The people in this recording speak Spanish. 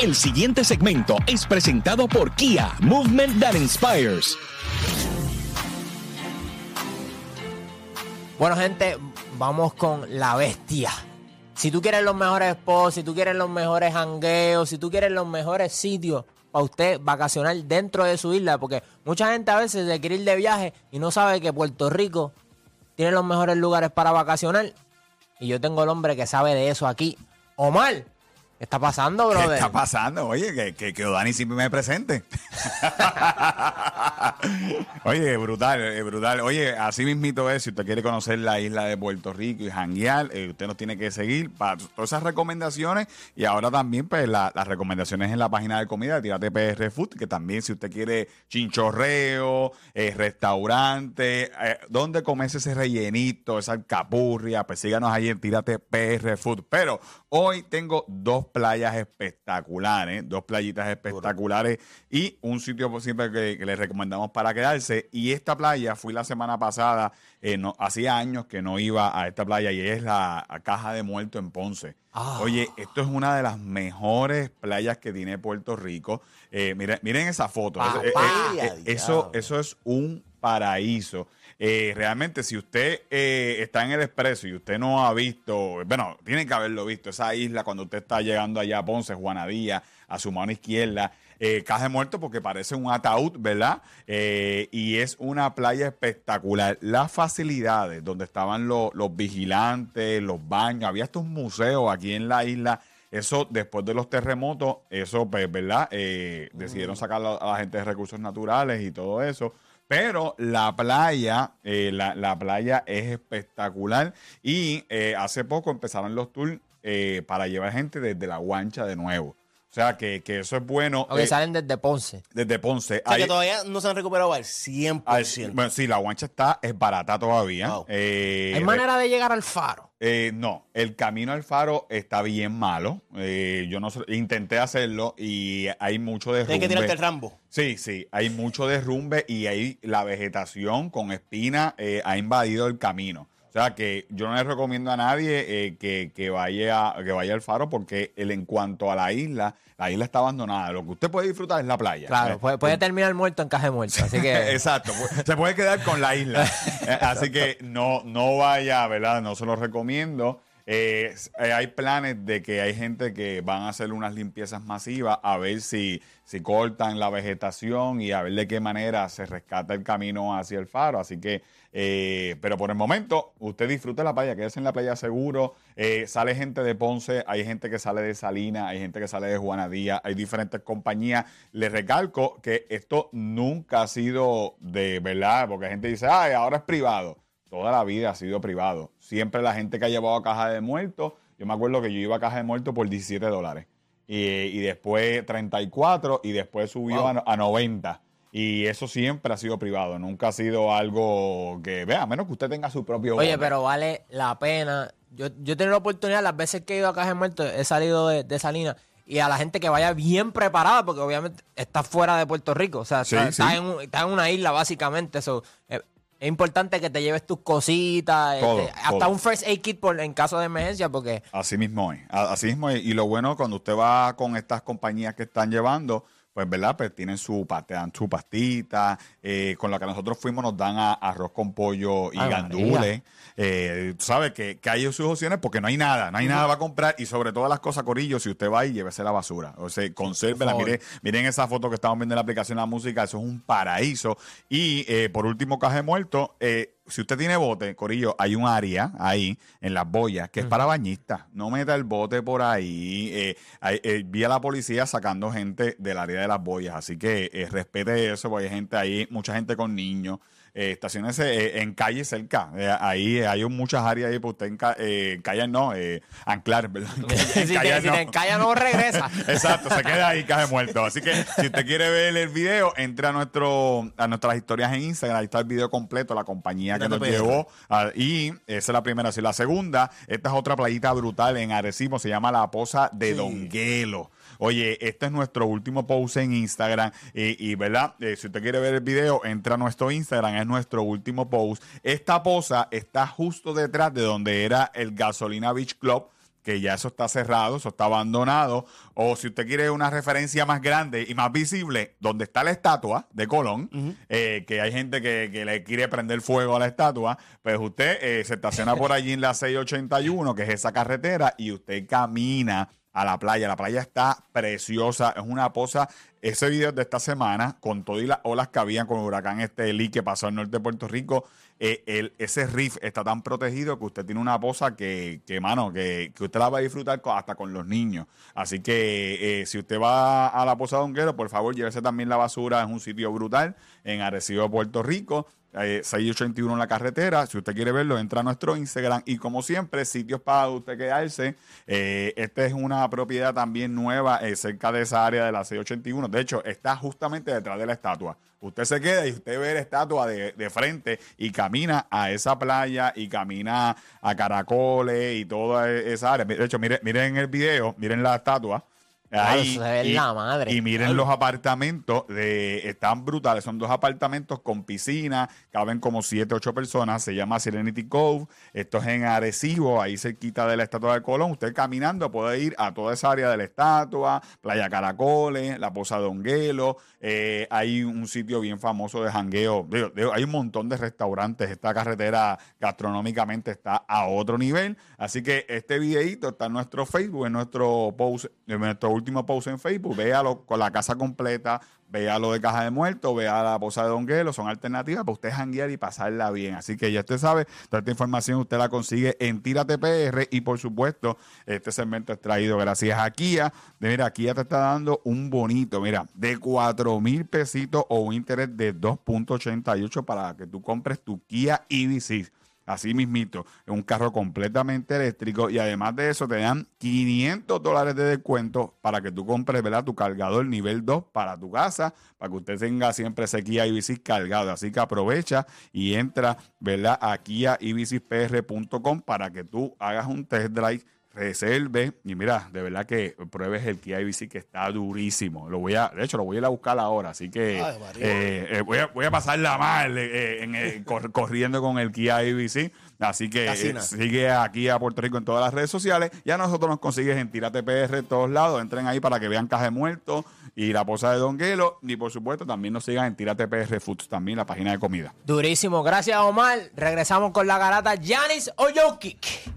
El siguiente segmento es presentado por Kia, Movement That Inspires. Bueno, gente, vamos con la bestia. Si tú quieres los mejores spots, si tú quieres los mejores hangueos, si tú quieres los mejores sitios para usted vacacionar dentro de su isla, porque mucha gente a veces se quiere ir de viaje y no sabe que Puerto Rico tiene los mejores lugares para vacacionar. Y yo tengo el hombre que sabe de eso aquí. Omar, ¿qué está pasando, brother? ¿Qué está pasando? Oye, que, que, que Dani siempre me presente. Oye, brutal, eh, brutal. Oye, así mismito es, si usted quiere conocer la isla de Puerto Rico y janguear, eh, usted nos tiene que seguir para todas esas recomendaciones y ahora también pues la- las recomendaciones en la página de comida de Tírate PR Food, que también si usted quiere chinchorreo, eh, restaurante, eh, donde comerse ese rellenito, esa alcapurria, pues síganos ahí en Tírate PR Food. Pero hoy tengo dos playas espectaculares, dos playitas espectaculares y un sitio siempre que, que les recomendamos para quedarse. Y esta playa fui la semana pasada, eh, no, hacía años que no iba a esta playa y es la Caja de Muerto en Ponce. Ah. Oye, esto es una de las mejores playas que tiene Puerto Rico. Eh, miren, miren esa foto. Papá. Eh, eso, eso es un paraíso. Eh, realmente, si usted eh, está en el expreso y usted no ha visto, bueno, tiene que haberlo visto, esa isla cuando usted está llegando allá a Ponce, Juanadía, a su mano izquierda, eh, caja de muerto porque parece un ataúd, ¿verdad? Eh, y es una playa espectacular. Las facilidades donde estaban los, los vigilantes, los baños, había hasta un museo aquí en la isla. Eso, después de los terremotos, eso, pues, ¿verdad? Eh, decidieron sacar a la gente de recursos naturales y todo eso. Pero la playa, eh, la, la playa es espectacular. Y eh, hace poco empezaron los tours eh, para llevar gente desde la guancha de nuevo. O sea, que, que eso es bueno. Eh, salen desde Ponce. desde Ponce. O sea, Hay- que todavía no se han recuperado al 100%. hay- bueno, sí, la guancha está, es barata todavía. Wow. Eh, ¿Hay manera de llegar al faro? Eh, no, el camino al faro está bien malo. Eh, yo no intenté hacerlo y hay mucho derrumbe. Tienes que tirarte el rambo. Sí, sí, hay mucho derrumbe y ahí la vegetación con espina eh, ha invadido el camino. O sea que yo no le recomiendo a nadie eh, que, que vaya, que vaya al faro porque el, en cuanto a la isla, la isla está abandonada. Lo que usted puede disfrutar es la playa. Claro, puede, puede terminar muerto en caja de muerto. Así que. Exacto, pu- se puede quedar con la isla. Eh, Así que no, no vaya, ¿verdad? No se lo recomiendo. Eh, eh, hay planes de que hay gente que van a hacer unas limpiezas masivas a ver si, si cortan la vegetación y a ver de qué manera se rescata el camino hacia el faro. Así que, eh, pero por el momento, usted disfrute la playa, quédese en la playa seguro. Eh, sale gente de Ponce, hay gente que sale de Salina, hay gente que sale de Juanadía, hay diferentes compañías. Le recalco que esto nunca ha sido de verdad, porque gente dice, ay, ahora es privado. Toda la vida ha sido privado. Siempre la gente que ha llevado a caja de muertos, yo me acuerdo que yo iba a caja de muertos por 17 dólares. Y, y después 34 y después subió a, a 90. Y eso siempre ha sido privado, nunca ha sido algo que, vea, a menos que usted tenga su propio... Oye, pero vale la pena. Yo, yo he tenido la oportunidad, las veces que he ido a Caja de Muertos, he salido de, de Salinas. Y a la gente que vaya bien preparada, porque obviamente está fuera de Puerto Rico. O sea, Sí, está, sí. está en, un- está en una isla, básicamente. Eso, eh, es importante que te lleves tus cositas. Todo, este, hasta todo. un first aid kit por, en caso de emergencia, porque Así mismo es. Así mismo es. Y lo bueno cuando usted va con estas compañías que están llevando, pues, ¿verdad? Pues tienen su, te dan su pastita. eh, con la que nosotros fuimos nos dan a- arroz con pollo y Ay, gandules. Eh, tú sabes que, que hay sus opciones porque no hay nada. No hay nada para comprar. Y sobre todas las cosas, Corillo, si usted va y llévese la basura. O sea, consérvela. Por favor. Mire, miren esa foto que estamos viendo en la aplicación de la música. Eso es un paraíso. Y eh, por último, caja de muerto. eh, si usted tiene bote, Corillo, hay un área ahí en las boyas que es para bañistas. No meta el bote por ahí. Eh, eh, vi a la policía sacando gente del área de las boyas. Así que eh, respete eso, porque hay gente ahí, mucha gente con niños. Eh, estaciones eh, en calle cerca. Eh, ahí eh, hay muchas áreas ahí para usted en ca- eh, encallar, no, anclar, ¿verdad? si te, Encallar si no. te encalla no regresa. Exacto, se queda ahí caje muerto. Así que si usted quiere ver el video, entre a nuestro a nuestras historias en Instagram, ahí está el video completo, la compañía que nos llevó. ah, y esa es la primera. Así la segunda, esta es otra playita brutal en Arecibo, se llama La Poza de Sí. Donguelo. Oye, este es nuestro último post en Instagram. Y, y, ¿verdad? Eh, si usted quiere ver el video, entra a nuestro Instagram, es nuestro último post. Esta poza está justo detrás de donde era el Gasolina Beach Club que ya eso está cerrado, eso está abandonado. O si usted quiere una referencia más grande y más visible, donde está la estatua de Colón, eh, que hay gente que, que le quiere prender fuego a la estatua, pues usted eh, se estaciona por allí en la 681, que es esa carretera, y usted camina a la playa. La playa está preciosa, es una poza. Ese video de esta semana, con todas las olas que habían con el huracán Estelí que pasó al norte de Puerto Rico, eh, el- ese reef está tan protegido que usted tiene una poza que, que mano, que, que usted la va a disfrutar hasta con los niños. Así que eh, si usted va a la poza de Honguero, por favor, llévese también la basura. Es un sitio brutal en Arecibo, Puerto Rico. Eh, 681 en la carretera. Si usted quiere verlo, entra a nuestro Instagram. Y como siempre, sitios para usted quedarse. Eh, esta es una propiedad también nueva eh, cerca de esa área de la 681. De hecho, está justamente detrás de la estatua. Usted se queda y usted ve la estatua de, de frente y camina a esa playa y camina a Caracoles y toda e- esa área. De hecho, miren, miren el video, miren la estatua. Claro, eso se ve y, la madre. y miren los apartamentos, de, están brutales. Son dos apartamentos con piscina, caben como siete, ocho personas. Se llama Serenity Cove. Esto es en Arecibo, ahí cerquita de la estatua de Colón. Usted caminando puede ir a toda esa área de la estatua, Playa Caracoles, la Poza de Honguelo. Eh, hay un sitio bien famoso de jangueo. Digo, digo, hay un montón de restaurantes. Esta carretera gastronómicamente está a otro nivel. Así que este videito está en nuestro Facebook, en nuestro post, en nuestro último post en Facebook. Véalo con la casa completa, vea lo de Caja de Muertos, vea la posa de Donguelo, son alternativas para usted janguear y pasarla bien. Así que ya usted sabe, toda esta información usted la consigue en Tírate PR y por supuesto, este segmento es traído gracias a Kia. De, mira, Kia te está dando un bonito, mira, de 4 mil pesitos o un interés de 2.88 para que tú compres tu Kia EV6. Así mismito, es un carro completamente eléctrico y además de eso te dan 500 dólares de descuento para que tú compres ¿verdad? tu cargador nivel 2 para tu casa, para que usted tenga siempre ese Kia EV6 cargado. Así que aprovecha y entra ¿verdad? a kiaev6pr.com para que tú hagas un test drive reserve y mira, de verdad que pruebes el Kia EV6 que está durísimo. Lo voy a, de hecho, lo voy a ir a buscar ahora, así que Ay, eh, eh, voy, a, voy a pasarla mal eh, en, eh, cor- corriendo con el Kia EV6. Así que eh, sigue aquí a Puerto Rico en todas las redes sociales. Ya nosotros nos consigues en Tírate PR en todos lados. Entren ahí para que vean Caja de Muertos y la posa de Don Guelo. Y por supuesto también nos sigan en Tírate PR Foods, también la página de comida. Durísimo. Gracias, Omar. Regresamos con la garata Yanis Oyokic.